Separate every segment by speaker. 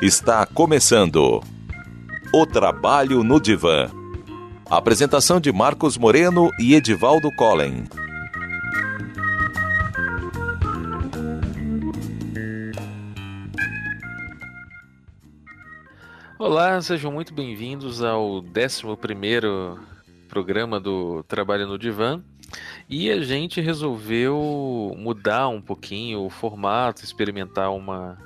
Speaker 1: Está começando o Trabalho no Divã. Apresentação de Marcos Moreno e Edivaldo Collen.
Speaker 2: Olá, sejam muito bem-vindos ao 11 programa do Trabalho no Divã. E a gente resolveu mudar um pouquinho o formato, experimentar uma,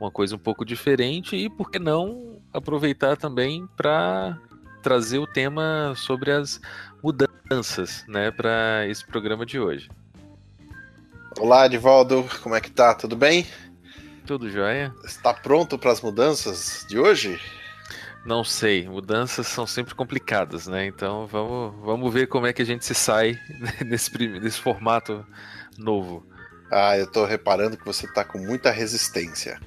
Speaker 2: uma coisa um pouco diferente e, por que não, aproveitar também para trazer o tema sobre as mudanças né, para esse programa de hoje.
Speaker 3: Olá, Edivaldo, como é que tá? Tudo bem?
Speaker 2: Tudo jóia?
Speaker 3: Está pronto para as mudanças de hoje?
Speaker 2: Não sei, mudanças são sempre complicadas, né? Então vamos, vamos ver como é que a gente se sai nesse, nesse formato novo.
Speaker 3: Ah, eu estou reparando que você está com muita resistência.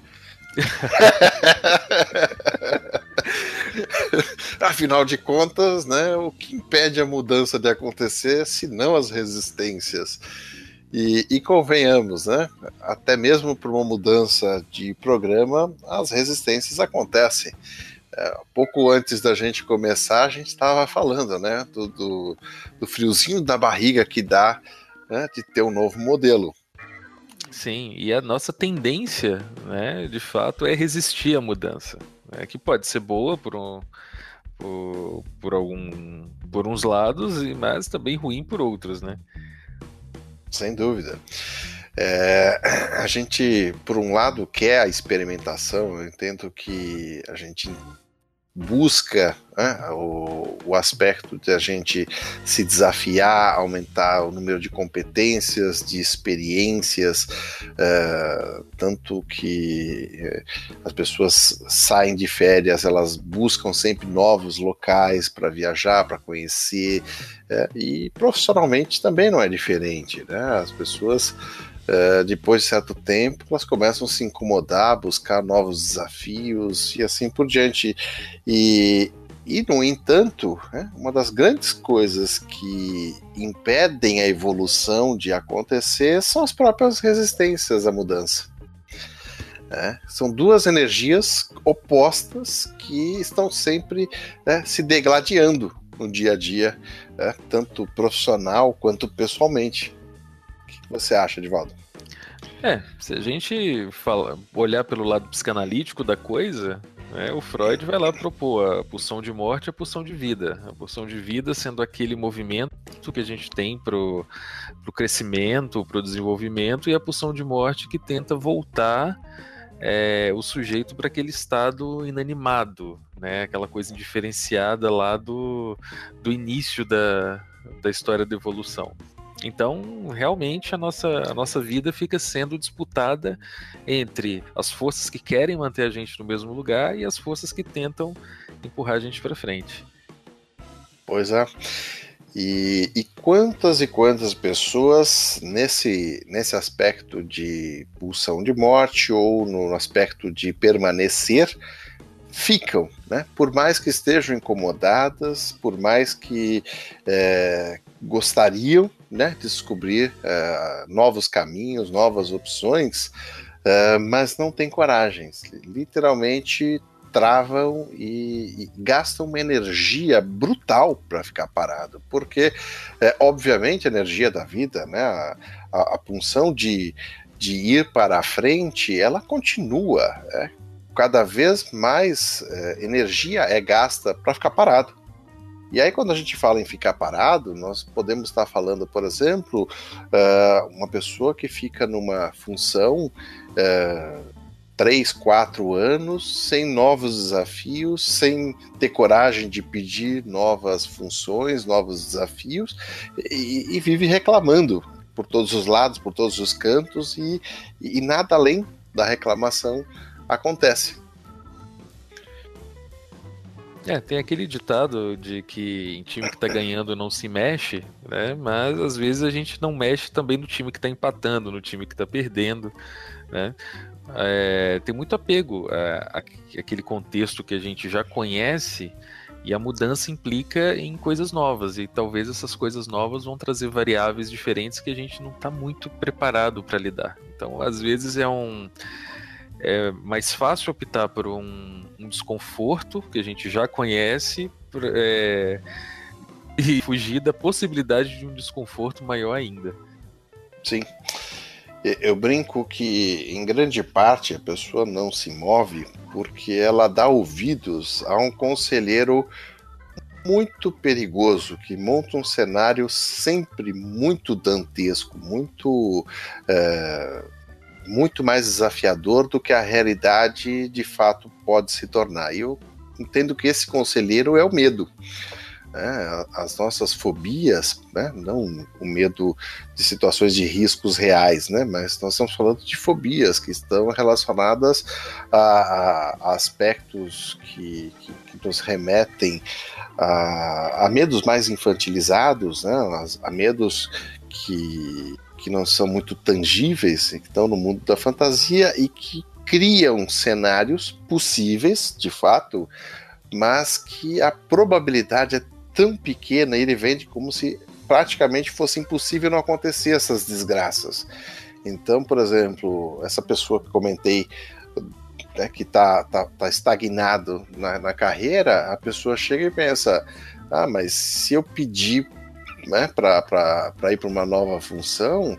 Speaker 3: Afinal de contas, né, o que impede a mudança de acontecer se não as resistências? E, e, convenhamos, né? Até mesmo por uma mudança de programa, as resistências acontecem. É, pouco antes da gente começar, a gente estava falando, né? Do, do, do, friozinho da barriga que dá né, de ter um novo modelo.
Speaker 2: Sim, e a nossa tendência, né, de fato, é resistir à mudança, né, que pode ser boa por um, por, por algum, por uns lados, mas também ruim por outros, né?
Speaker 3: Sem dúvida. É, a gente, por um lado, quer a experimentação. Eu entendo que a gente busca né, o, o, aspecto de a gente se desafiar, aumentar o número de competências, de experiências, uh, tanto que uh, as pessoas saem de férias, elas buscam sempre novos locais para viajar, para conhecer, uh, e profissionalmente também não é diferente, né? As pessoas Uh, depois de certo tempo, elas começam a se incomodar, buscar novos desafios e assim por diante. E, e no entanto, né, uma das grandes coisas que impedem a evolução de acontecer são as próprias resistências à mudança. É, são duas energias opostas que estão sempre né, se degladiando no dia a dia, né, tanto profissional quanto pessoalmente você acha, Divaldo?
Speaker 2: É, se a gente fala, olhar pelo lado psicanalítico da coisa, né, o Freud vai lá propor a pulsão de morte e a pulsão de vida. A pulsão de vida sendo aquele movimento que a gente tem para o crescimento, para o desenvolvimento, e a pulsão de morte que tenta voltar é, o sujeito para aquele estado inanimado, né, aquela coisa indiferenciada lá do, do início da, da história da evolução. Então, realmente, a nossa, a nossa vida fica sendo disputada entre as forças que querem manter a gente no mesmo lugar e as forças que tentam empurrar a gente para frente.
Speaker 3: Pois é. E, e, quantas e quantas pessoas nesse, nesse aspecto de pulsão de morte ou no aspecto de permanecer ficam, né? Por mais que estejam incomodadas, por mais que é, gostariam né, descobrir uh, novos caminhos, novas opções, uh, mas não tem coragem. Literalmente travam e, e, gastam uma energia brutal para ficar parado, porque, é, obviamente, a energia da vida, né, a, a, a punção de, de ir para a frente, ela continua. É, cada vez mais é, energia é gasta para ficar parado. E aí, quando a gente fala em ficar parado, nós podemos estar falando, por exemplo, uh, uma pessoa que fica numa função uh, três, quatro anos, sem novos desafios, sem ter coragem de pedir novas funções, novos desafios, e, e vive reclamando por todos os lados, por todos os cantos, e, e nada além da reclamação acontece.
Speaker 2: É, tem aquele ditado de que em time que tá ganhando não se mexe, né? Mas às vezes a gente não mexe também no time que tá empatando, no time que tá perdendo, né? é, tem muito apego àquele contexto que a gente já conhece e a mudança implica em coisas novas, e talvez essas coisas novas vão trazer variáveis diferentes que a gente não está muito preparado para lidar. Então, às vezes, é um. É mais fácil optar por um, um desconforto que a gente já conhece é, e fugir da possibilidade de um desconforto maior ainda.
Speaker 3: Sim. Eu brinco que, em grande parte, a pessoa não se move porque ela dá ouvidos a um conselheiro muito perigoso que monta um cenário sempre muito dantesco, muito. É, muito mais desafiador do que a realidade de fato pode se tornar. E eu entendo que esse conselheiro é o medo né, as nossas fobias, né, não o medo de situações de riscos reais, né, mas nós estamos falando de fobias que estão relacionadas a, a aspectos que, que, que, nos remetem a, a, medos mais infantilizados, né, a, a medos que, que não são muito tangíveis, que estão no mundo da fantasia e que criam cenários possíveis, de fato, mas que a probabilidade é tão pequena e ele vende como se praticamente fosse impossível não acontecer essas desgraças. Então, por exemplo, essa pessoa que comentei né, que está tá, tá estagnado na, na, carreira, a pessoa chega e pensa: ah, mas se eu pedir né, para ir para uma nova função,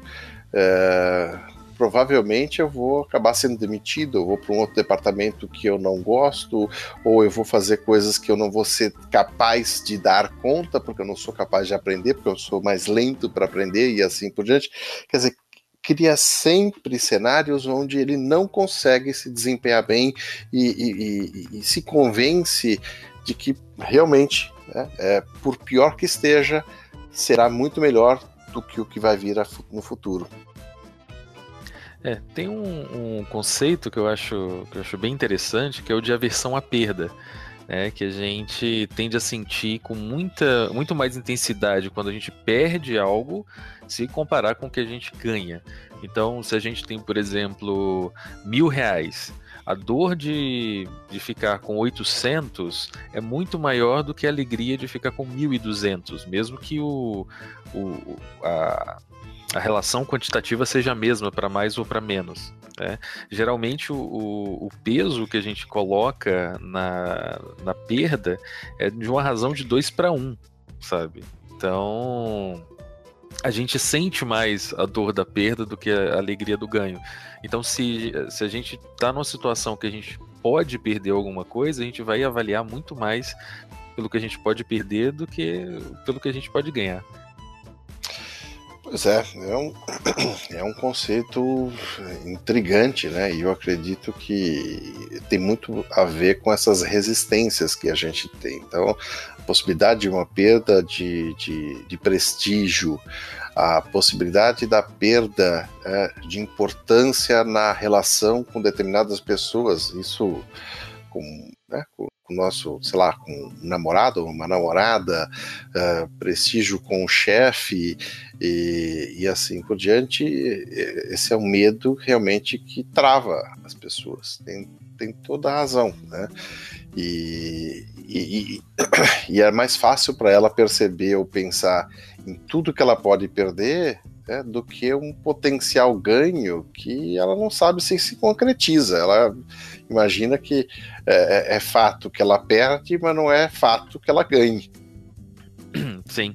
Speaker 3: é, provavelmente eu vou acabar sendo demitido, eu vou para um outro departamento que eu não gosto, ou eu vou fazer coisas que eu não vou ser capaz de dar conta, porque eu não sou capaz de aprender, porque eu sou mais lento para aprender e assim por diante. Quer dizer, cria sempre cenários onde ele não consegue se desempenhar bem e, e, e, e se convence de que realmente, né, é, por pior que esteja, será muito melhor do que o que vai vir no futuro.
Speaker 2: É, tem um, um, conceito que eu, acho, que eu acho bem interessante, que é o de aversão à perda. Né, que a gente tende a sentir com muita, muito mais intensidade quando a gente perde algo se comparar com o que a gente ganha. Então, se a gente tem, por exemplo, mil reais, a dor de, de ficar com 800 é muito maior do que a alegria de ficar com 1.200, mesmo que o, o, a, a relação quantitativa seja a mesma para mais ou para menos. Né? Geralmente o, o, peso que a gente coloca na, na perda é de uma razão de 2 para 1, sabe? Então a gente sente mais a dor da perda do que a alegria do ganho. Então se, se a gente está numa situação que a gente pode perder alguma coisa, a gente vai avaliar muito mais pelo que a gente pode perder do que pelo que a gente pode ganhar.
Speaker 3: Pois é, é um, é um conceito intrigante, né? E eu acredito que tem muito a ver com essas resistências que a gente tem. Então, a possibilidade de uma perda de, de, de prestígio, a possibilidade da perda é, de importância na relação com determinadas pessoas, isso com, né, com o nosso, sei lá, com um namorado, uma namorada, uh, prestígio com o chefe e, e assim por diante, esse é um medo realmente que trava as pessoas. Tem, tem toda a razão, né? E, e, e é mais fácil para ela perceber ou pensar em tudo que ela pode perder né, do que um potencial ganho que ela não sabe se se concretiza. Ela imagina que é, é, é fato que ela perde, mas não é fato que ela ganhe.
Speaker 2: Sim.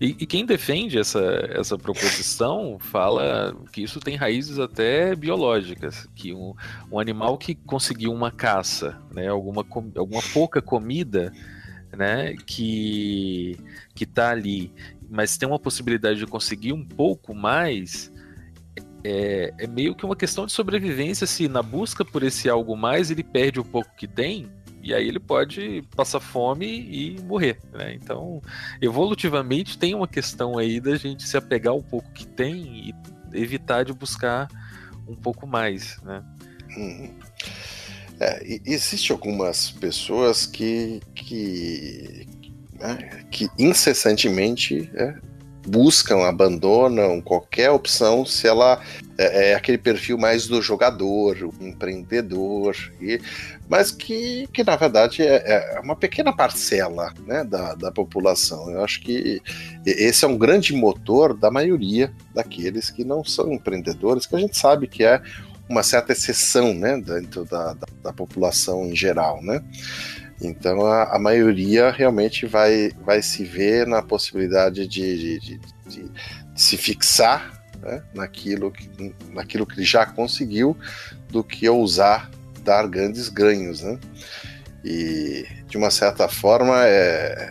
Speaker 2: E, e, quem defende essa, essa proposição fala que isso tem raízes até biológicas, que um, um animal que conseguiu uma caça, né, alguma, alguma pouca comida, né, que que está ali, mas tem uma possibilidade de conseguir um pouco mais, é, é, meio que uma questão de sobrevivência. Se na busca por esse algo mais ele perde o pouco que tem, e aí ele pode passar fome e morrer. Né? Então, evolutivamente, tem uma questão aí da gente se apegar ao pouco que tem e evitar de buscar um pouco mais. Né?
Speaker 3: Uhum. É, existe algumas pessoas que, que, né, que incessantemente é, buscam, abandonam qualquer opção se ela é, é aquele perfil mais do jogador, empreendedor, e, mas que, que na verdade é, é uma pequena parcela né, da, da população. Eu acho que esse é um grande motor da maioria daqueles que não são empreendedores, que a gente sabe que é uma certa exceção né, dentro da, da, da população em geral. Né? Então a, a, maioria realmente vai, vai se ver na possibilidade de, de, de, de se fixar né, naquilo, que, naquilo que já conseguiu do que ousar dar grandes ganhos. Né? E de uma certa forma é,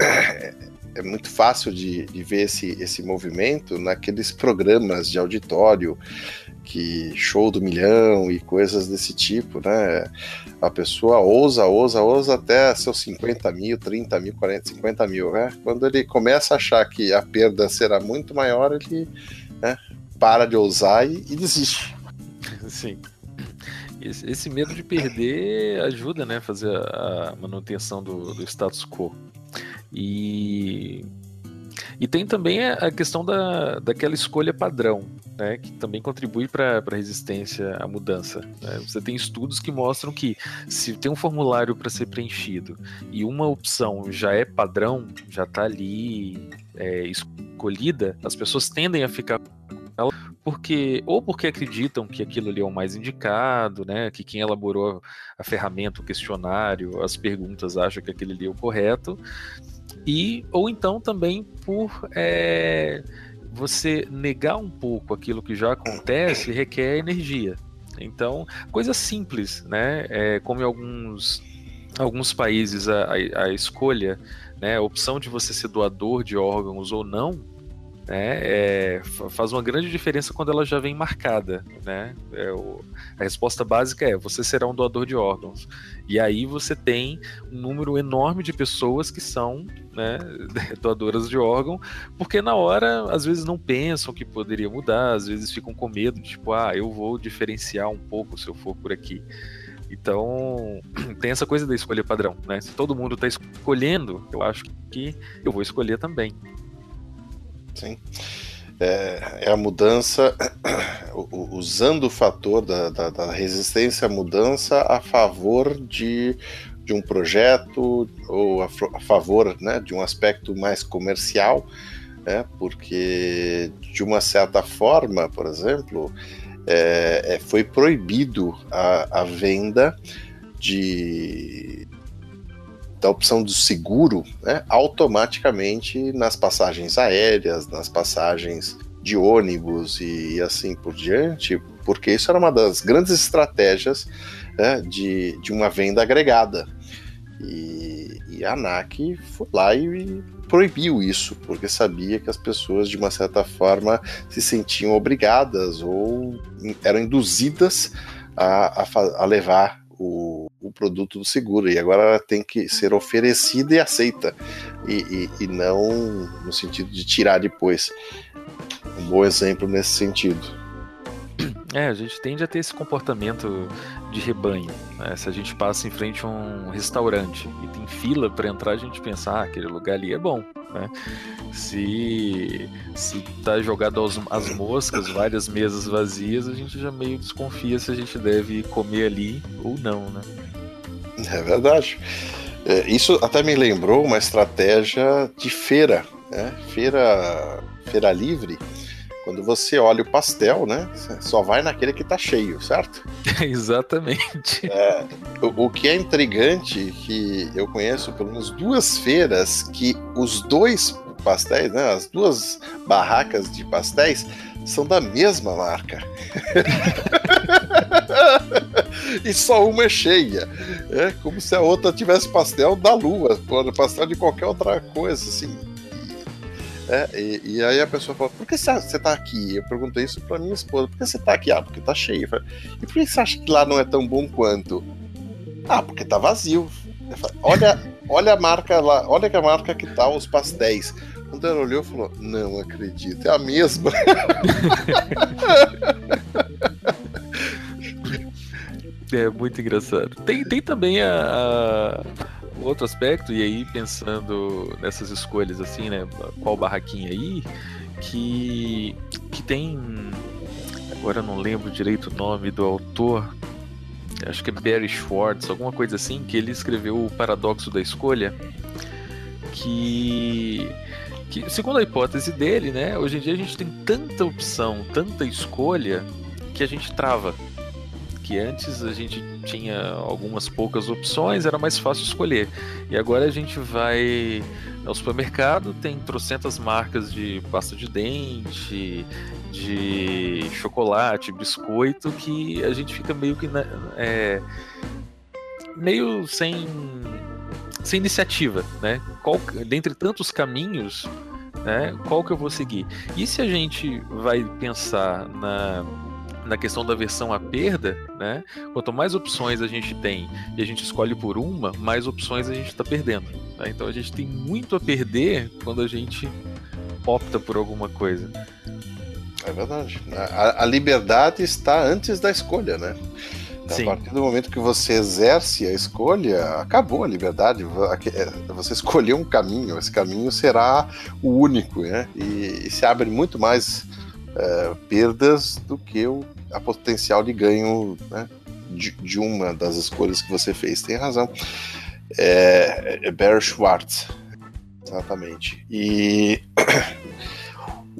Speaker 3: é, é muito fácil de, de ver esse, esse movimento naqueles programas de auditório que show do milhão e coisas desse tipo, né? A pessoa ousa, ousa, ousa até seus 50 mil, 30 mil, 40, 50 mil, né? Quando ele começa a achar que a perda será muito maior, ele né, para de ousar e, e desiste.
Speaker 2: Sim. Esse, esse, medo de perder ajuda, né, fazer a manutenção do, do status quo. E e tem também a questão da, daquela escolha padrão, né, que também contribui para a resistência à mudança. Né? Você tem estudos que mostram que se tem um formulário para ser preenchido e uma opção já é padrão, já está ali é, escolhida, as pessoas tendem a ficar porque ou porque acreditam que aquilo ali é o mais indicado, né? Que quem elaborou a ferramenta, o questionário, as perguntas acha que aquele ali é o correto, e ou então também por é, você negar um pouco aquilo que já acontece requer energia. Então, coisa simples, né? É, como em alguns, alguns países a, a, a escolha, né, a opção de você ser doador de órgãos ou não, né, é, faz uma grande diferença quando ela já vem marcada, né? É, o, a resposta básica é: você será um doador de órgãos. E aí você tem um número enorme de pessoas que são né, doadoras de órgão, porque na hora às vezes não pensam que poderia mudar, às vezes ficam com medo, tipo, ah, eu vou diferenciar um pouco se eu for por aqui. Então, tem essa coisa da escolha padrão, né? Se todo mundo está escolhendo, eu acho que eu vou escolher também.
Speaker 3: Sim. É, é a mudança, usando o fator da, da, da, resistência à mudança a favor de, de um projeto ou a, a favor né, de um aspecto mais comercial, né, porque de uma certa forma, por exemplo, é, é, foi proibido a, a venda de da opção do seguro né, automaticamente nas passagens aéreas, nas passagens de ônibus e assim por diante, porque isso era uma das grandes estratégias né, de, de uma venda agregada. E, e a ANAC foi lá e proibiu isso, porque sabia que as pessoas, de uma certa forma, se sentiam obrigadas ou eram induzidas a, a, a levar o, o produto do seguro e agora ela tem que ser oferecida e aceita e, e, e não no sentido de tirar depois. Um bom exemplo nesse sentido.
Speaker 2: É, a gente tende a ter esse comportamento de rebanho. Né? Se a gente passa em frente a um restaurante e tem fila para entrar, a gente pensa, ah, aquele lugar ali é bom. Né? Se, se tá jogado aos, as moscas, várias mesas vazias, a gente já meio desconfia se a gente deve comer ali ou não, né?
Speaker 3: É verdade. É, isso até me lembrou uma estratégia de feira, né? Feira, feira livre quando você olha o pastel, né? Só vai naquele que tá cheio, certo?
Speaker 2: Exatamente.
Speaker 3: É, o, o, que é intrigante que eu conheço pelo menos duas feiras que os dois pastéis, né? As duas barracas de pastéis são da mesma marca. e só uma é cheia. É como se a outra tivesse pastel da lua, pastel de qualquer outra coisa, assim é, e, e, aí a pessoa fala, por que você tá aqui? Eu perguntei isso pra minha esposa, por que você tá aqui? Ah, porque tá cheio. E por que você acha que lá não é tão bom quanto? Ah, porque tá vazio. Olha, olha a marca lá, olha que a marca que tá os pastéis. Quando ela olhou, falou, não acredito, é a mesma.
Speaker 2: é muito engraçado. Tem, tem também a, a outro aspecto, e aí pensando nessas escolhas assim, né? Qual barraquinha aí, que, que tem. Agora não lembro direito o nome do autor. Acho que é Barry Schwartz, alguma coisa assim, que ele escreveu o Paradoxo da Escolha. Que que, segundo a hipótese dele, né, hoje em dia a gente tem tanta opção, tanta escolha, que a gente trava. Que antes a gente tinha algumas poucas opções, era mais fácil escolher. E agora a gente vai ao supermercado, tem trocentas marcas de pasta de dente, de chocolate, biscoito, que a gente fica meio que. É, meio sem sem iniciativa, né? Qual, dentre tantos caminhos, né? Qual que eu vou seguir? E se a gente vai pensar na na questão da versão à perda, né? Quanto mais opções a gente tem e a gente escolhe por uma, mais opções a gente está perdendo. Né? Então a gente tem muito a perder quando a gente opta por alguma coisa.
Speaker 3: É verdade. A, a liberdade está antes da escolha, né? A partir do momento que você exerce a escolha, acabou a liberdade. É, você escolheu um caminho, esse caminho será o único, né? E, e se abre muito mais é, perdas do que o a potencial de ganho né, de, de, uma das escolhas que você fez. Tem razão. É, é Schwartz, exatamente. E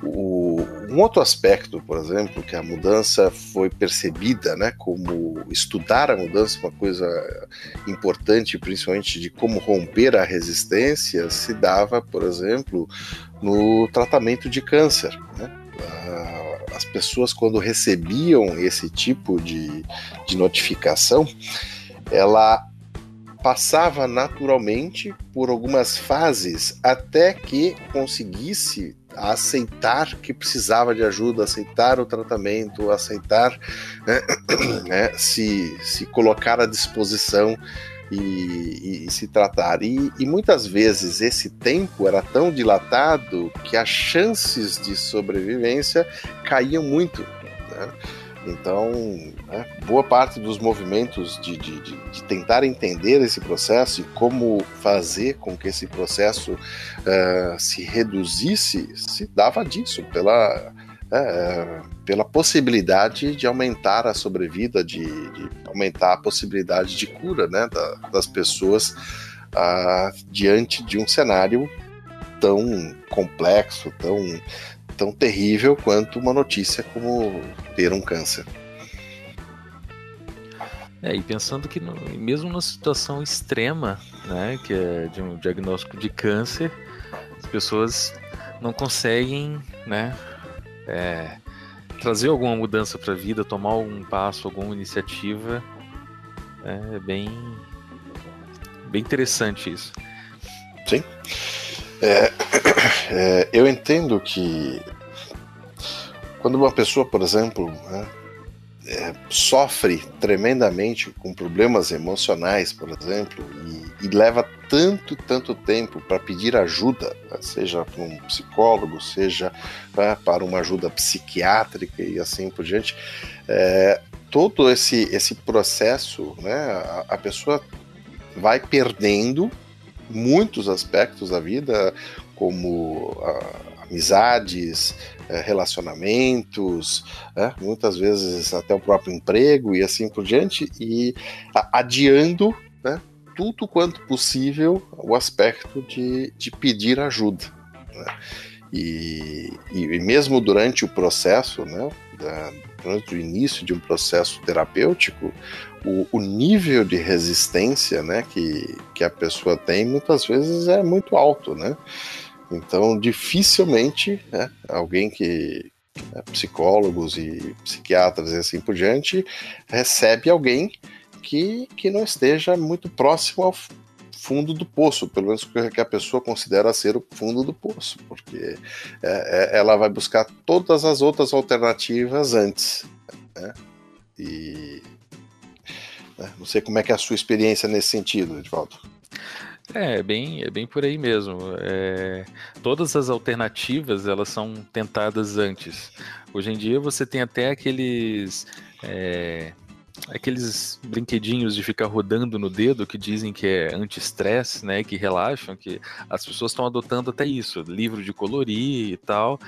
Speaker 3: O, um outro aspecto, por exemplo, que a mudança foi percebida, né, como estudar a mudança, uma coisa importante, principalmente de como romper a resistência, se dava, por exemplo, no tratamento de câncer. Né? As pessoas, quando recebiam esse tipo de, de notificação, ela passava naturalmente por algumas fases até que conseguisse aceitar que precisava de ajuda, aceitar o tratamento, aceitar né, né, se, se colocar à disposição e, e, se tratar. E, e, muitas vezes esse tempo era tão dilatado que as chances de sobrevivência caíam muito. Né? Então, né, boa parte dos movimentos de, de, de, de, tentar entender esse processo e como fazer com que esse processo uh, se reduzisse se dava disso, pela, uh, pela possibilidade de aumentar a sobrevida, de, de aumentar a possibilidade de cura né, da, das pessoas uh, diante de um cenário tão complexo, tão tão terrível quanto uma notícia como ter um câncer.
Speaker 2: É, e pensando que no, mesmo numa situação extrema, né, que é de um diagnóstico de câncer, as pessoas não conseguem, né, é, trazer alguma mudança para a vida, tomar algum passo, alguma iniciativa, é bem, bem interessante isso.
Speaker 3: Sim. É, é, eu entendo que quando uma pessoa, por exemplo, né, é, sofre tremendamente com problemas emocionais, por exemplo, e, e leva tanto, tanto tempo para pedir ajuda, né, seja para um psicólogo, seja né, para uma ajuda psiquiátrica e assim por diante, é, todo esse, esse processo, né, a, a pessoa vai perdendo muitos aspectos da vida, como a, amizades, eh, relacionamentos, né? muitas vezes até o próprio emprego e assim por diante, e adiando né, tudo quanto possível o aspecto de, de pedir ajuda. Né? E, e, mesmo durante o processo, né, durante o início de um processo terapêutico, o, o, nível de resistência né, que, que a pessoa tem muitas vezes é muito alto, né? Então, dificilmente né, alguém que né, psicólogos e psiquiatras e assim por diante recebe alguém que, que não esteja muito próximo ao fundo do poço, pelo menos que a pessoa considera ser o fundo do poço, porque é, é, ela vai buscar todas as outras alternativas antes. Né? E né, não sei como é que é a sua experiência nesse sentido, Edvaldo.
Speaker 2: É, é bem, é bem por aí mesmo. É, todas as alternativas elas são tentadas antes. Hoje em dia você tem até aqueles é, aqueles brinquedinhos de ficar rodando no dedo que dizem que é anti-estresse, né, que relaxam, que as pessoas estão adotando até isso, livro de colorir e tal,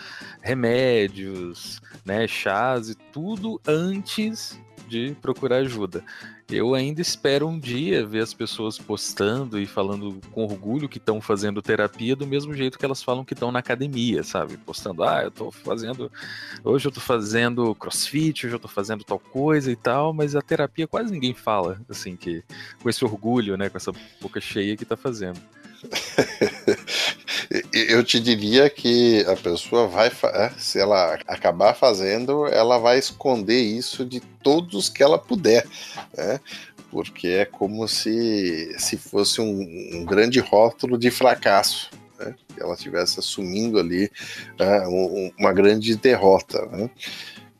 Speaker 2: remédios, né, chás e tudo antes de procurar ajuda. Eu ainda espero um dia ver as pessoas postando e falando com orgulho que estão fazendo terapia do mesmo jeito que elas falam que estão na academia, sabe? Postando, ah, eu tô fazendo. Hoje eu tô fazendo crossfit, hoje eu tô fazendo tal coisa e tal, mas a terapia quase ninguém fala, assim, que com esse orgulho, né? Com essa boca cheia que tá fazendo.
Speaker 3: Eu te diria que a pessoa vai, é, se ela acabar fazendo, ela vai esconder isso de todos que ela puder, né? Porque é como se, se fosse um, um grande rótulo de fracasso. Né? Que ela estivesse assumindo ali né? uma grande derrota. Né?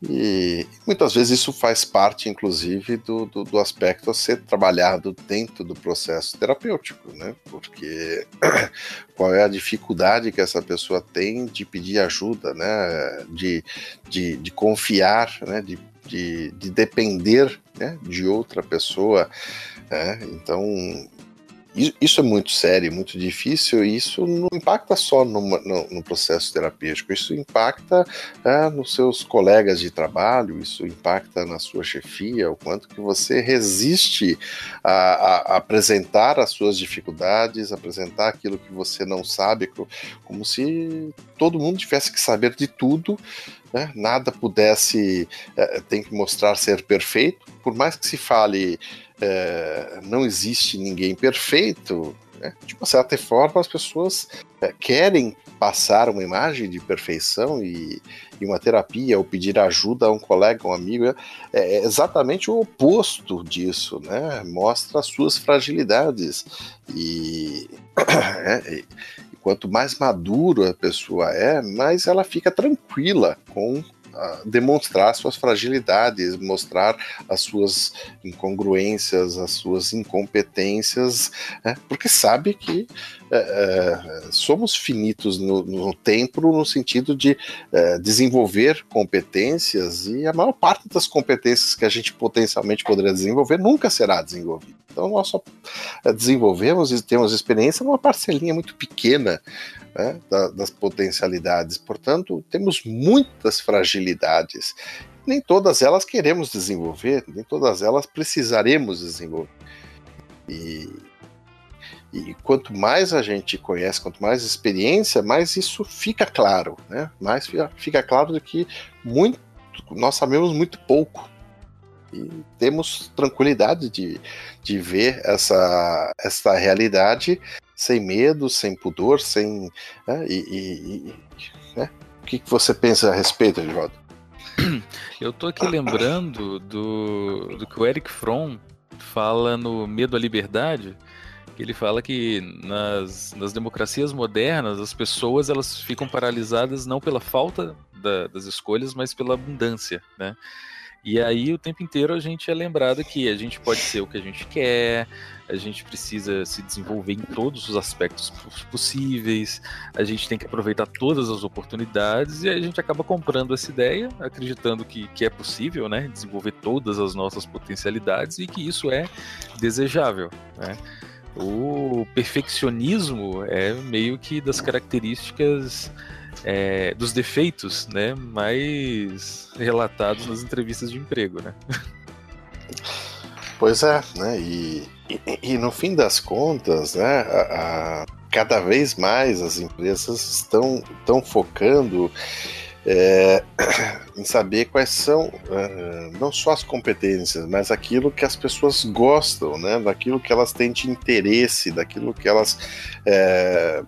Speaker 3: E muitas vezes isso faz parte, inclusive, do, do, do, aspecto a ser trabalhado dentro do processo terapêutico, né? Porque qual é a dificuldade que essa pessoa tem de pedir ajuda, né? De, de, de confiar, né? De, de, de depender né? de outra pessoa. Né? Então, isso é muito sério, muito difícil, e isso não impacta só no, no, no processo terapêutico, isso impacta é, nos seus colegas de trabalho, isso impacta na sua chefia, o quanto que você resiste a, a, a apresentar as suas dificuldades, apresentar aquilo que você não sabe, como se todo mundo tivesse que saber de tudo, né? nada pudesse, é, tem que mostrar ser perfeito, por mais que se fale é, não existe ninguém perfeito, né? de uma certa forma as pessoas é, querem passar uma imagem de perfeição e, e, uma terapia ou pedir ajuda a um colega, um amigo, é, é exatamente o oposto disso, né? Mostra as suas fragilidades e, é, e quanto mais maduro a pessoa é, mais ela fica tranquila com demonstrar suas fragilidades, mostrar as suas incongruências, as suas incompetências, né? porque sabe que é, é, somos finitos no, no, tempo no sentido de é, desenvolver competências e a maior parte das competências que a gente potencialmente poderia desenvolver nunca será desenvolvida. Então nós só é, desenvolvemos e temos experiência numa parcelinha muito pequena né, da, das potencialidades. Portanto, temos muitas fragilidades. Nem todas elas queremos desenvolver, nem todas elas precisaremos desenvolver. E, e quanto mais a gente conhece, quanto mais experiência, mais isso fica claro, né? Mais fica, claro de que muito, nós sabemos muito pouco e temos tranquilidade de, de ver essa, essa realidade sem medo, sem pudor, sem. Né, e, e, né? O que, você pensa a respeito, Edvaldo?
Speaker 2: Eu tô aqui lembrando do, do que o Eric Fromm fala no Medo à Liberdade, ele fala que nas, nas democracias modernas as pessoas elas ficam paralisadas não pela falta da, das escolhas, mas pela abundância, né? E aí o tempo inteiro a gente é lembrado que a gente pode ser o que a gente quer, a gente precisa se desenvolver em todos os aspectos possíveis, a gente tem que aproveitar todas as oportunidades e a gente acaba comprando essa ideia, acreditando que, que é possível, né, desenvolver todas as nossas potencialidades e que isso é desejável, né? O perfeccionismo é meio que das características é, dos defeitos, né, mais relatados nas entrevistas de emprego, né?
Speaker 3: Pois é, né? E, e, e no fim das contas, né, a, a, cada vez mais as empresas estão, estão focando é, em saber quais são uh, não só as competências, mas aquilo que as pessoas gostam, né? Daquilo que elas têm de interesse, daquilo que elas é,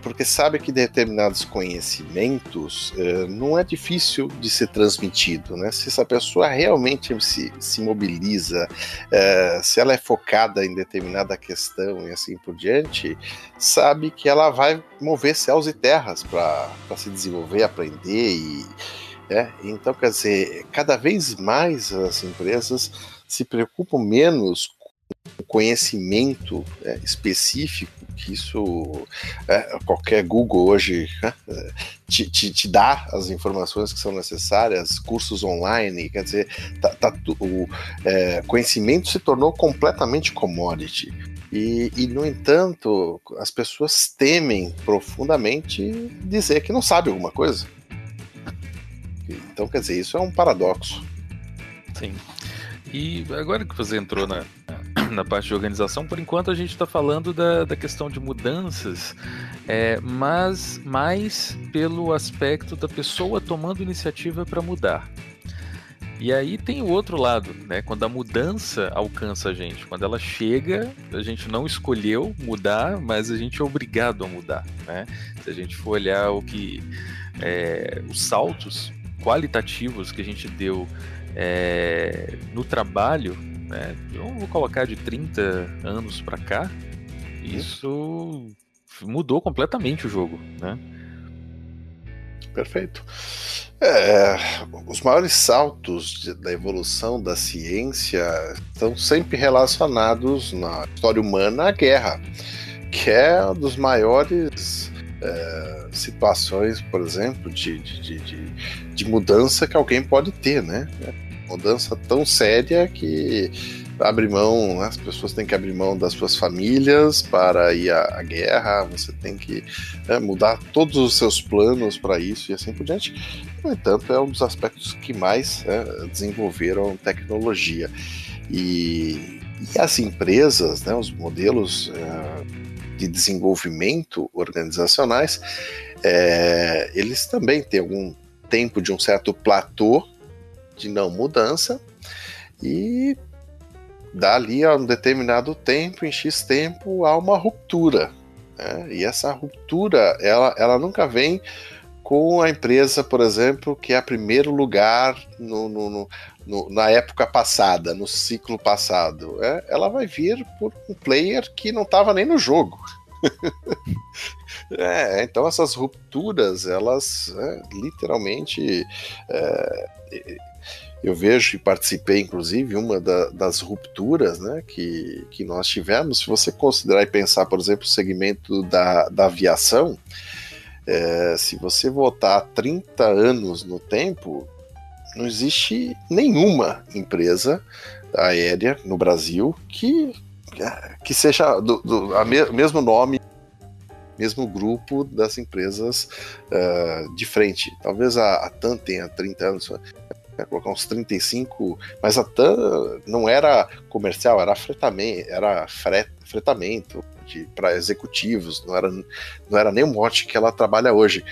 Speaker 3: porque sabe que determinados conhecimentos é, não é difícil de ser transmitido, né? Se essa pessoa realmente se, se mobiliza, é, se ela é focada em determinada questão e assim por diante, sabe que ela vai mover céus e terras para se desenvolver, aprender e é, então quer dizer, cada vez mais as empresas se preocupam menos conhecimento é, específico que isso é, qualquer Google hoje né, te, te, te, dá as informações que são necessárias, cursos online, quer dizer, tá, tá, o é, conhecimento se tornou completamente commodity. E, e, no entanto, as pessoas temem profundamente dizer que não sabe alguma coisa. Então, quer dizer, isso é um paradoxo.
Speaker 2: Sim. E agora que você entrou na, na parte de organização, por enquanto a gente está falando da, da questão de mudanças, é, mas mais pelo aspecto da pessoa tomando iniciativa para mudar. E aí tem o outro lado, né? Quando a mudança alcança a gente, quando ela chega, a gente não escolheu mudar, mas a gente é obrigado a mudar, né? Se a gente for olhar o que é, os saltos qualitativos que a gente deu é, no trabalho, né? Eu vou colocar de 30 anos para cá, isso mudou completamente o jogo, né?
Speaker 3: Perfeito. É, os maiores saltos de, da evolução da ciência estão sempre relacionados na história humana à guerra, que é uma dos maiores é, situações, por exemplo, de, de, de, de, mudança que alguém pode ter, né? Mudança tão séria que abre mão, as pessoas têm que abrir mão das suas famílias para ir à, guerra, você tem que né, mudar todos os seus planos para isso e assim por diante. No entanto, é um dos aspectos que mais né, desenvolveram tecnologia. E, e, as empresas, né, os modelos uh, de desenvolvimento organizacionais, é, eles também têm algum tempo de um certo platô de não mudança e dali a um determinado tempo, em X tempo, há uma ruptura. Né? E essa ruptura, ela, ela nunca vem com a empresa, por exemplo, que é a primeiro lugar no, no, no, na época passada, no ciclo passado. É, ela vai vir por um player que não estava nem no jogo. é, então essas rupturas, elas é, literalmente eu vejo e participei, inclusive, uma da, das rupturas né, que, que nós tivemos. Se você considerar e pensar, por exemplo, o segmento da, da aviação, é, se você voltar 30 anos no tempo, não existe nenhuma empresa aérea no Brasil que, que seja do, do a me, mesmo nome, mesmo grupo das empresas uh, de frente. Talvez a, a TAM tenha 30 anos, né, colocar uns 35, mas a TAM não era comercial, era fretamento, era fret, fretamento para executivos, não era, não era nem o mote que ela trabalha hoje.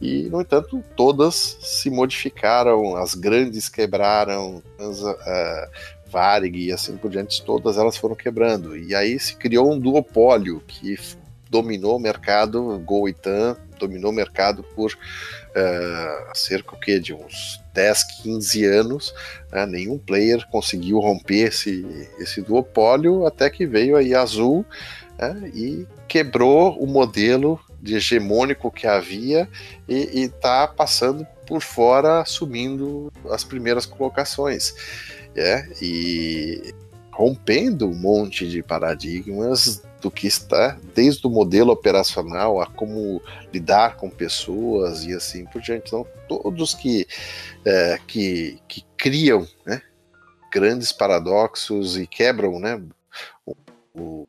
Speaker 3: E, no entanto, todas se modificaram, as grandes quebraram, as, uh, Varig e assim por diante, todas elas foram quebrando. E aí se criou um duopólio que dominou o mercado, Gol e TAM, dominou o mercado por uh, cerca o de uns 10, 15 anos, né, nenhum player conseguiu romper esse, esse duopólio até que veio aí Azul né, e quebrou o modelo de hegemônico que havia e está passando por fora, assumindo as primeiras colocações. É, e rompendo um monte de paradigmas do que está, desde o modelo operacional a como lidar com pessoas e assim por diante. Então, todos que, é, que, que criam né, grandes paradoxos e quebram né, o, o,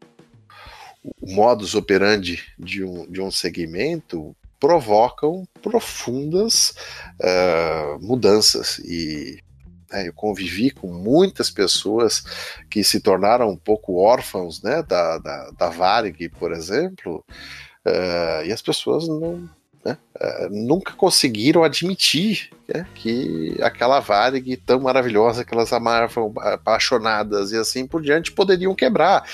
Speaker 3: o modus operandi de um, de um segmento provocam profundas uh, mudanças e né, eu convivi com muitas pessoas que se tornaram um pouco órfãos né, da, da, da Varig, por exemplo, uh, e as pessoas não, né, uh, nunca conseguiram admitir né, que aquela Varig tão maravilhosa que elas amavam, apaixonadas e assim por diante, poderiam quebrar.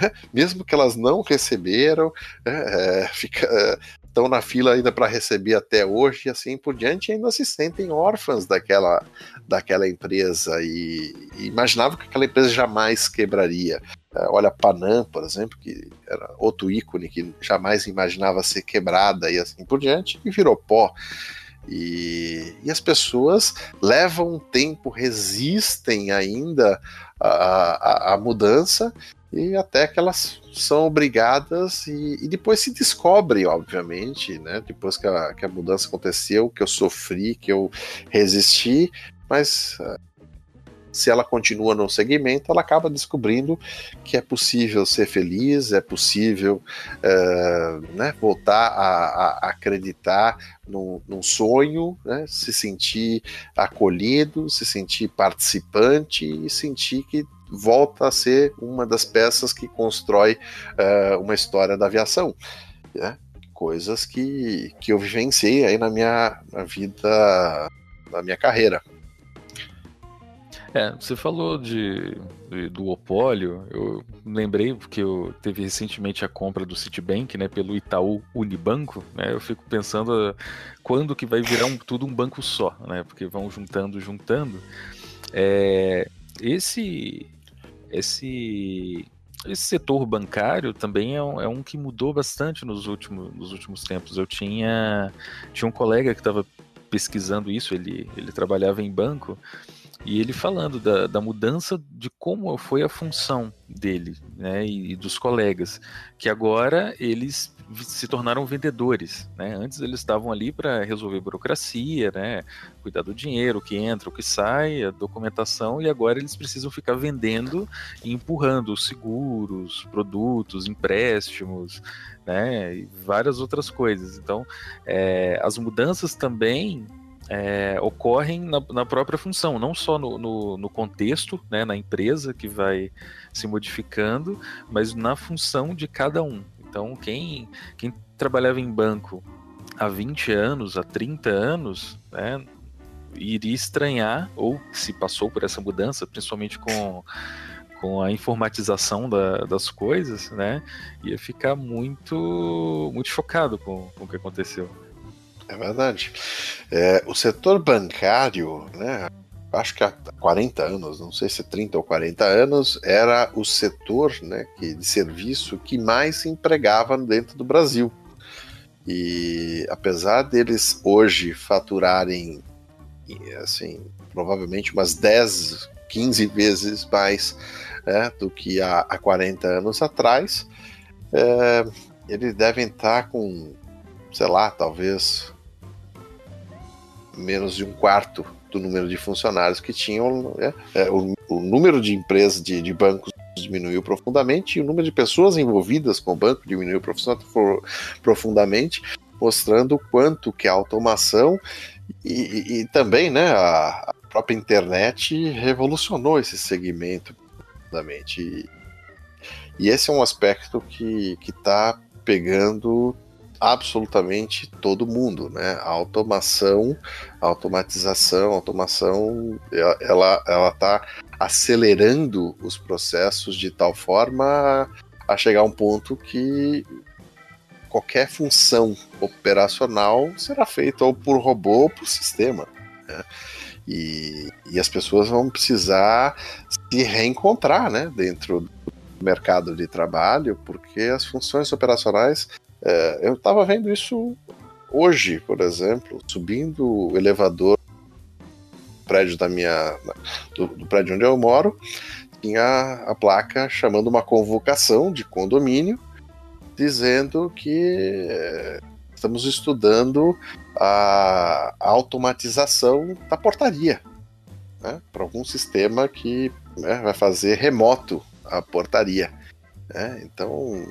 Speaker 3: Né, mesmo que elas não receberam, é, fica, estão na fila ainda para receber até hoje e assim por diante, ainda se sentem órfãs daquela, daquela empresa e, e imaginavam que aquela empresa jamais quebraria. É, olha a Panam, por exemplo, que era outro ícone que jamais imaginava ser quebrada e assim por diante, e virou pó. E, e as pessoas levam um tempo, resistem ainda a, a, a mudança e até que elas são obrigadas e, e, depois se descobre, obviamente, né? Depois que a, que a mudança aconteceu, que eu sofri, que eu resisti, mas se ela continua no segmento, ela acaba descobrindo que é possível ser feliz, é possível uh, né, voltar a, a acreditar num, num sonho, né, se sentir acolhido, se sentir participante e sentir que volta a ser uma das peças que constrói uh, uma história da aviação. Né? Coisas que, que eu vivenciei aí na minha na vida, na minha carreira.
Speaker 2: É, você falou de, de do Opólio, eu lembrei porque eu teve recentemente a compra do Citibank, né, pelo Itaú Unibanco, né, eu fico pensando quando que vai virar um, tudo um banco só, né, porque vão juntando, juntando. É, esse, esse, esse setor bancário também é um, é um que mudou bastante nos últimos, nos últimos tempos. Eu tinha, tinha um colega que estava pesquisando isso, ele, ele trabalhava em banco, e ele falando da, da mudança de como foi a função dele né, e, e dos colegas, que agora eles se tornaram vendedores. Né? Antes eles estavam ali para resolver burocracia, né? cuidar do dinheiro, o que entra, o que sai, a documentação, e agora eles precisam ficar vendendo e empurrando seguros, produtos, empréstimos, né? e várias outras coisas. Então, é, as mudanças também é, ocorrem na, na, própria função, não só no, no, no, contexto, né, na empresa que vai se modificando, mas na função de cada um. Então, quem, quem trabalhava em banco há 20 anos, há 30 anos, né, iria estranhar, ou se passou por essa mudança, principalmente com, com a informatização da, das coisas, né, ia ficar muito, muito chocado com, com o que aconteceu.
Speaker 3: É verdade. É, o setor bancário, né, acho que há 40 anos, não sei se 30 ou 40 anos, era o setor né, que, de serviço que mais se empregava dentro do Brasil. E apesar deles hoje faturarem assim, provavelmente umas 10, 15 vezes mais né, do que há, há 40 anos atrás, é, eles devem estar com, sei lá, talvez menos de um quarto do número de funcionários que tinham. Né? É, o, o, número de empresas, de, de, bancos diminuiu profundamente e o número de pessoas envolvidas com o banco diminuiu profundamente, mostrando o quanto que a automação e, e, também né, a, a, própria internet revolucionou esse segmento profundamente. E, e esse é um aspecto que está pegando absolutamente todo mundo, né? A automação, a automatização, a automação, ela ela está acelerando os processos de tal forma a chegar a um ponto que qualquer função operacional será feita ou por robô ou por sistema. Né? E, e as pessoas vão precisar se reencontrar né, dentro do mercado de trabalho, porque as funções operacionais é, eu estava vendo isso hoje, por exemplo, subindo o elevador do prédio da minha do, do prédio onde eu moro, tinha a placa chamando uma convocação de condomínio, dizendo que é, estamos estudando a, automatização da portaria né, para algum sistema que né, vai fazer remoto a portaria. Né, então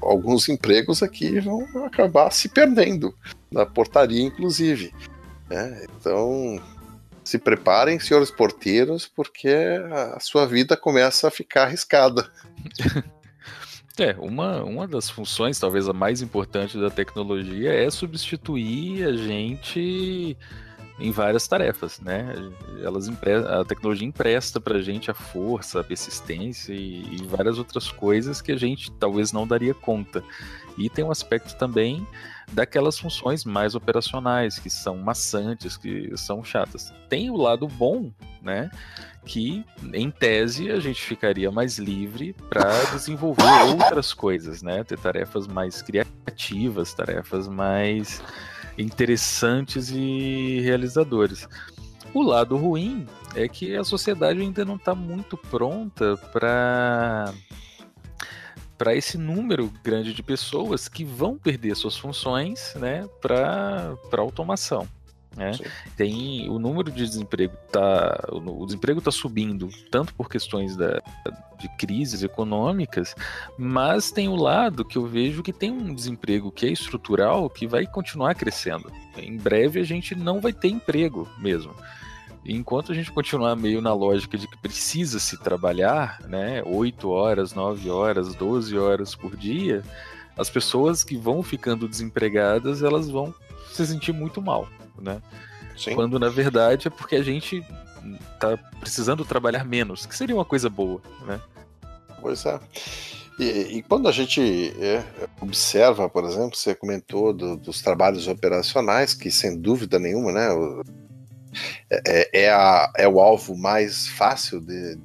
Speaker 3: alguns empregos aqui vão acabar se perdendo, na portaria, inclusive. Né? Então, se preparem, senhores porteiros, porque a sua vida começa a ficar arriscada.
Speaker 2: É, uma, uma das funções, talvez a mais importante da tecnologia, é substituir a gente em várias tarefas, né? Elas a tecnologia empresta para a gente a força, a persistência e, e, várias outras coisas que a gente talvez não daria conta. E tem um aspecto também daquelas funções mais operacionais, que são maçantes, que são chatas. Tem o lado bom, né? Que, em tese, a gente ficaria mais livre para desenvolver outras coisas, né? Ter tarefas mais criativas, tarefas mais interessantes e realizadores. O lado ruim é que a sociedade ainda não está muito pronta para para esse número grande de pessoas que vão perder suas funções né, para automação. Né? Tem o número de desemprego tá o desemprego está subindo tanto por questões da, de crises econômicas, mas tem o lado que eu vejo que tem um desemprego que é estrutural que vai continuar crescendo. Em breve a gente não vai ter emprego mesmo. enquanto a gente continuar meio na lógica de que precisa se trabalhar, né, 8 horas, 9 horas, 12 horas por dia, as pessoas que vão ficando desempregadas, elas vão se sentir muito mal, né? Sim. Quando na verdade é porque a gente tá precisando trabalhar menos, que seria uma coisa boa, né?
Speaker 3: Pois é. E, e quando a gente é, observa, por exemplo, você comentou do, dos trabalhos operacionais, que sem dúvida nenhuma, né, é, é, é, a, é o alvo mais fácil de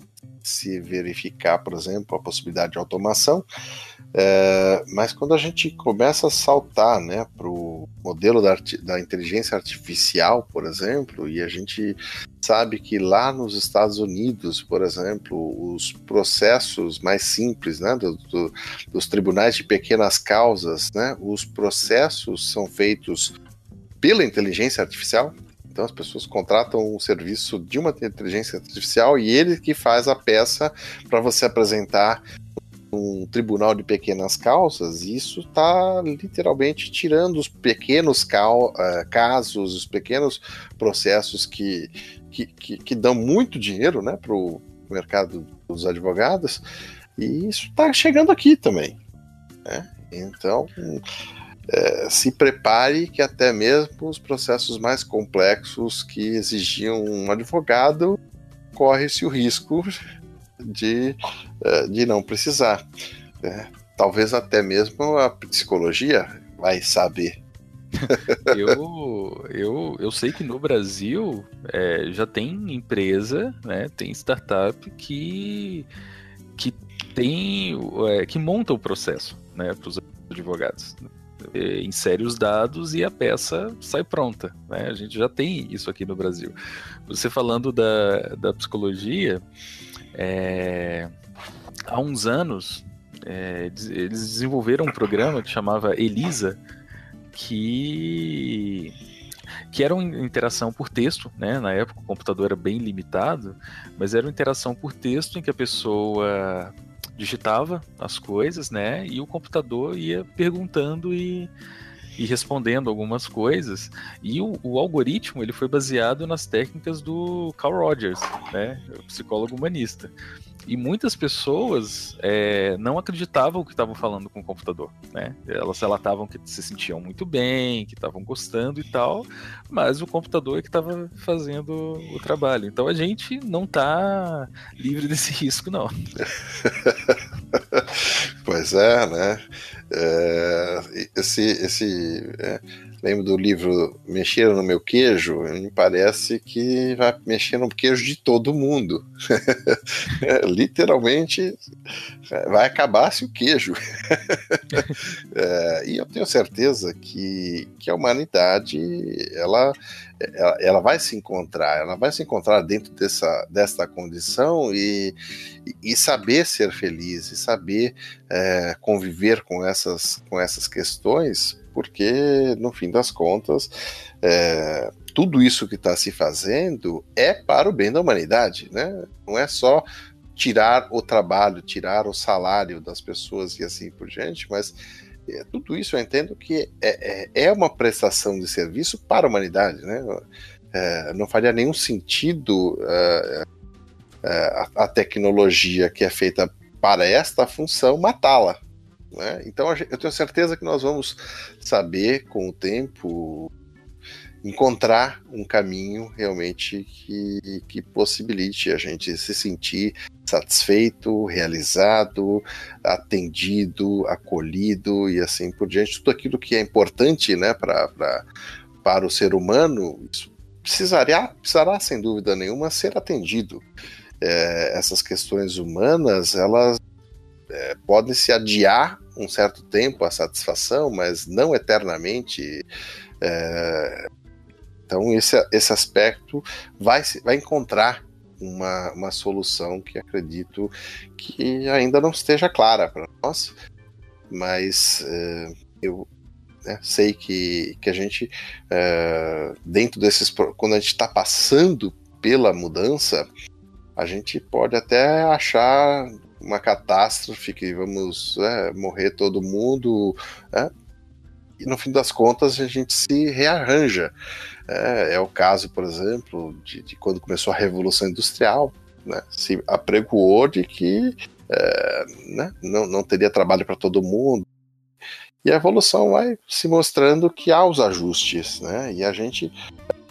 Speaker 3: se verificar, por exemplo, a possibilidade de automação. É, mas quando a gente começa a saltar né, para o modelo da, da, inteligência artificial, por exemplo, e a gente sabe que lá nos Estados Unidos, por exemplo, os processos mais simples né, do, do, dos tribunais de pequenas causas, né, os processos são feitos pela inteligência artificial. Então as pessoas contratam um serviço de uma inteligência artificial e ele que faz a peça para você apresentar um tribunal de pequenas causas, isso está literalmente tirando os pequenos uh, casos, os pequenos processos que, que, que, que dão muito dinheiro né, para o mercado dos advogados, e isso está chegando aqui também. Né? Então, é, se prepare que até mesmo os processos mais complexos que exigiam um advogado corre-se o risco de, eh, de não precisar. Né? Talvez até mesmo a psicologia vai saber.
Speaker 2: eu, eu, eu sei que no Brasil é, já tem empresa, né, tem startup que, que tem é, que monta o processo né, para os advogados. Insere os dados e a peça sai pronta. Né? A gente já tem isso aqui no Brasil. Você falando da, da psicologia, é, há uns anos, é, eles desenvolveram um programa que chamava Elisa, que que era uma interação por texto, né? Na época o computador era bem limitado, mas era uma interação por texto em que a pessoa digitava as coisas, né? E o computador ia perguntando e e respondendo algumas coisas. E o, o, algoritmo ele foi baseado nas técnicas do Carl Rogers, né, o psicólogo humanista. E muitas pessoas é, não acreditavam que estavam falando com o computador, né? Elas relatavam que se sentiam muito bem, que estavam gostando e tal, mas o computador é que estava fazendo o trabalho. Então a gente não está livre desse risco, não.
Speaker 3: pois é, né? É, esse, esse é, lembro do livro Mexeram no Meu Queijo, me parece que vai mexer no queijo de todo mundo. literalmente vai acabar-se o queijo. é, e eu tenho certeza que, que a humanidade ela, ela, ela, vai se encontrar, ela vai se encontrar dentro dessa, dessa condição e, e saber ser feliz, e saber é, conviver com essas, com essas questões porque no fim das contas, é, tudo isso que está se fazendo é para o bem da humanidade, né? Não é só tirar o trabalho, tirar o salário das pessoas e assim por diante, mas é, tudo isso eu entendo que é, é, é uma prestação de serviço para a humanidade, né? É, não faria nenhum sentido é, a, a tecnologia que é feita para esta função matá-la. Né? Então eu tenho certeza que nós vamos saber com o tempo encontrar um caminho realmente que, que possibilite a gente se sentir satisfeito, realizado, atendido, acolhido e assim por diante. Tudo aquilo que é importante né, pra, pra, para o ser humano precisaria, precisará, sem dúvida nenhuma, ser atendido. É, essas questões humanas, elas é, podem se adiar um certo tempo a satisfação, mas não eternamente. É, então esse, esse aspecto vai, vai encontrar uma, uma solução que acredito que ainda não esteja clara para nós, mas uh, eu né, sei que, que a gente, uh, dentro desses. Quando a gente está passando pela mudança, a gente pode até achar uma catástrofe que vamos é, morrer todo mundo. É, e no fim das contas a gente se rearranja. É, é o caso, por exemplo, de, de, quando começou a Revolução Industrial, né, se apregoou de que é, né, não, não teria trabalho para todo mundo. E a evolução vai se mostrando que há os ajustes, né? E a gente,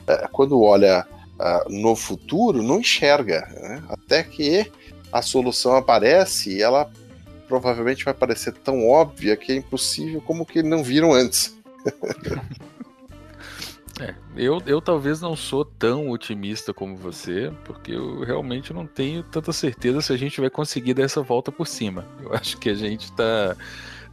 Speaker 3: é, quando olha uh, no futuro, não enxerga, né? até que a solução aparece e ela provavelmente vai parecer tão óbvia que é impossível como que não viram antes.
Speaker 2: É, eu, eu talvez não sou tão otimista como você, porque eu realmente não tenho tanta certeza se a gente vai conseguir dar essa volta por cima. Eu acho que a gente está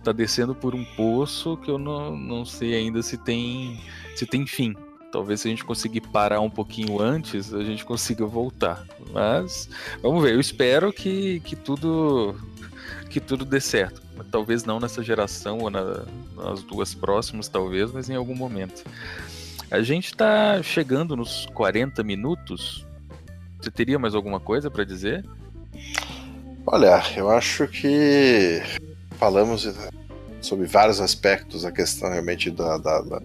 Speaker 2: tá descendo por um poço que eu não, não sei ainda se tem se tem fim. Talvez se a gente conseguir parar um pouquinho antes, a gente consiga voltar. Mas vamos ver. Eu espero que, que tudo que tudo dê certo. Talvez não nessa geração ou na, nas duas próximas, talvez, mas em algum momento. A gente está chegando nos 40 minutos. Você teria mais alguma coisa para dizer?
Speaker 3: Olha, eu acho que falamos sobre vários aspectos, a questão realmente da, da, da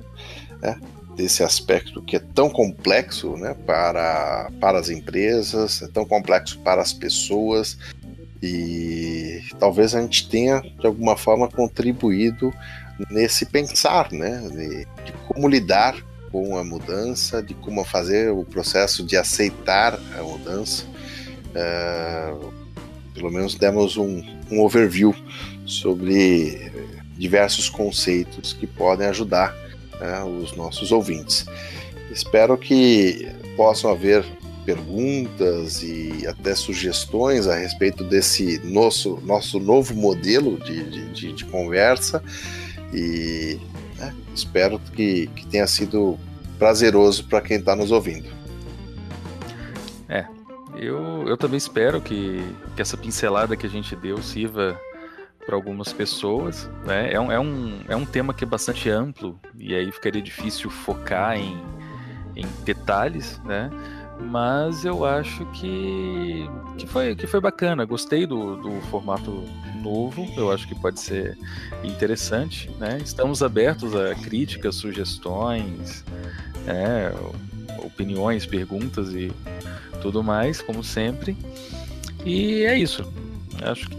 Speaker 3: é, desse aspecto que é tão complexo né, para, para as empresas, é tão complexo para as pessoas, e talvez a gente tenha de alguma forma contribuído nesse pensar, né, de, de como lidar com a mudança, de como fazer o processo de aceitar a mudança. Uh, pelo menos demos um, um overview sobre diversos conceitos que podem ajudar né, os nossos ouvintes. Espero que possam haver perguntas e até sugestões a respeito desse nosso, nosso novo modelo de, de, de conversa e né? Espero que, que tenha sido prazeroso para quem está nos ouvindo.
Speaker 2: É, eu, eu também espero que, que essa pincelada que a gente deu sirva para algumas pessoas. Né? É, um, é, um, é um tema que é bastante amplo e aí ficaria difícil focar em, em detalhes, né? mas eu acho que, que, foi, que foi bacana. Gostei do, do formato novo, eu acho que pode ser interessante. Né? Estamos abertos a críticas, sugestões, né? opiniões, perguntas e tudo mais, como sempre. E é isso. Acho que.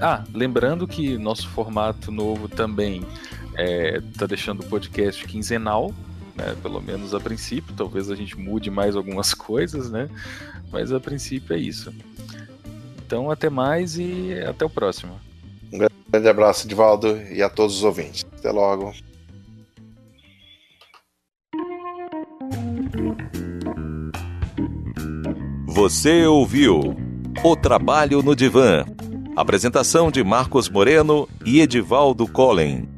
Speaker 2: Ah, lembrando que nosso formato novo também está é, tá deixando o podcast quinzenal né? Pelo menos a princípio, talvez a gente mude mais algumas coisas, né? Mas a princípio é isso. Então, até mais e até o próximo.
Speaker 3: Um grande abraço, Divaldo, e a todos os ouvintes. Até logo.
Speaker 1: Você ouviu O Trabalho no Divã. Apresentação de Marcos Moreno e Edivaldo Collen.